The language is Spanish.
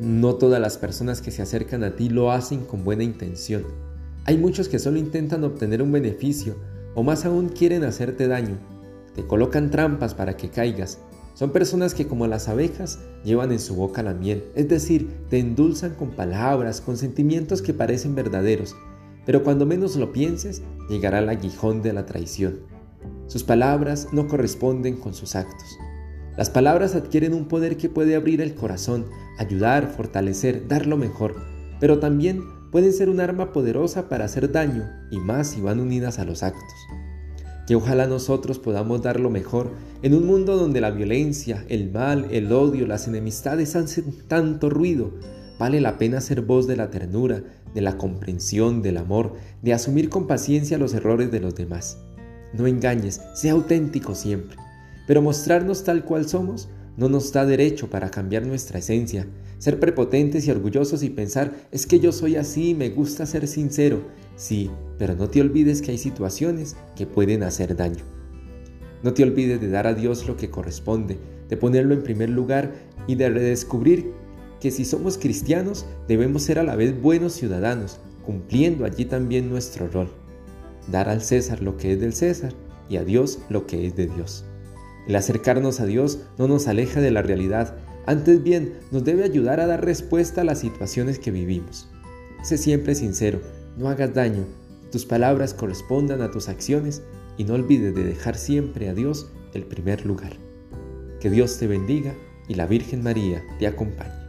No todas las personas que se acercan a ti lo hacen con buena intención. Hay muchos que solo intentan obtener un beneficio o más aún quieren hacerte daño. Te colocan trampas para que caigas. Son personas que como las abejas llevan en su boca la miel, es decir, te endulzan con palabras, con sentimientos que parecen verdaderos, pero cuando menos lo pienses, llegará el aguijón de la traición. Sus palabras no corresponden con sus actos. Las palabras adquieren un poder que puede abrir el corazón, ayudar, fortalecer, dar lo mejor, pero también pueden ser un arma poderosa para hacer daño y más si van unidas a los actos. Que ojalá nosotros podamos dar lo mejor en un mundo donde la violencia, el mal, el odio, las enemistades hacen tanto ruido. Vale la pena ser voz de la ternura, de la comprensión, del amor, de asumir con paciencia los errores de los demás. No engañes, sea auténtico siempre. Pero mostrarnos tal cual somos no nos da derecho para cambiar nuestra esencia, ser prepotentes y orgullosos y pensar, es que yo soy así, me gusta ser sincero. Sí, pero no te olvides que hay situaciones que pueden hacer daño. No te olvides de dar a Dios lo que corresponde, de ponerlo en primer lugar y de redescubrir que si somos cristianos debemos ser a la vez buenos ciudadanos, cumpliendo allí también nuestro rol. Dar al César lo que es del César y a Dios lo que es de Dios. El acercarnos a Dios no nos aleja de la realidad, antes bien nos debe ayudar a dar respuesta a las situaciones que vivimos. Sé siempre sincero, no hagas daño, tus palabras correspondan a tus acciones y no olvides de dejar siempre a Dios el primer lugar. Que Dios te bendiga y la Virgen María te acompañe.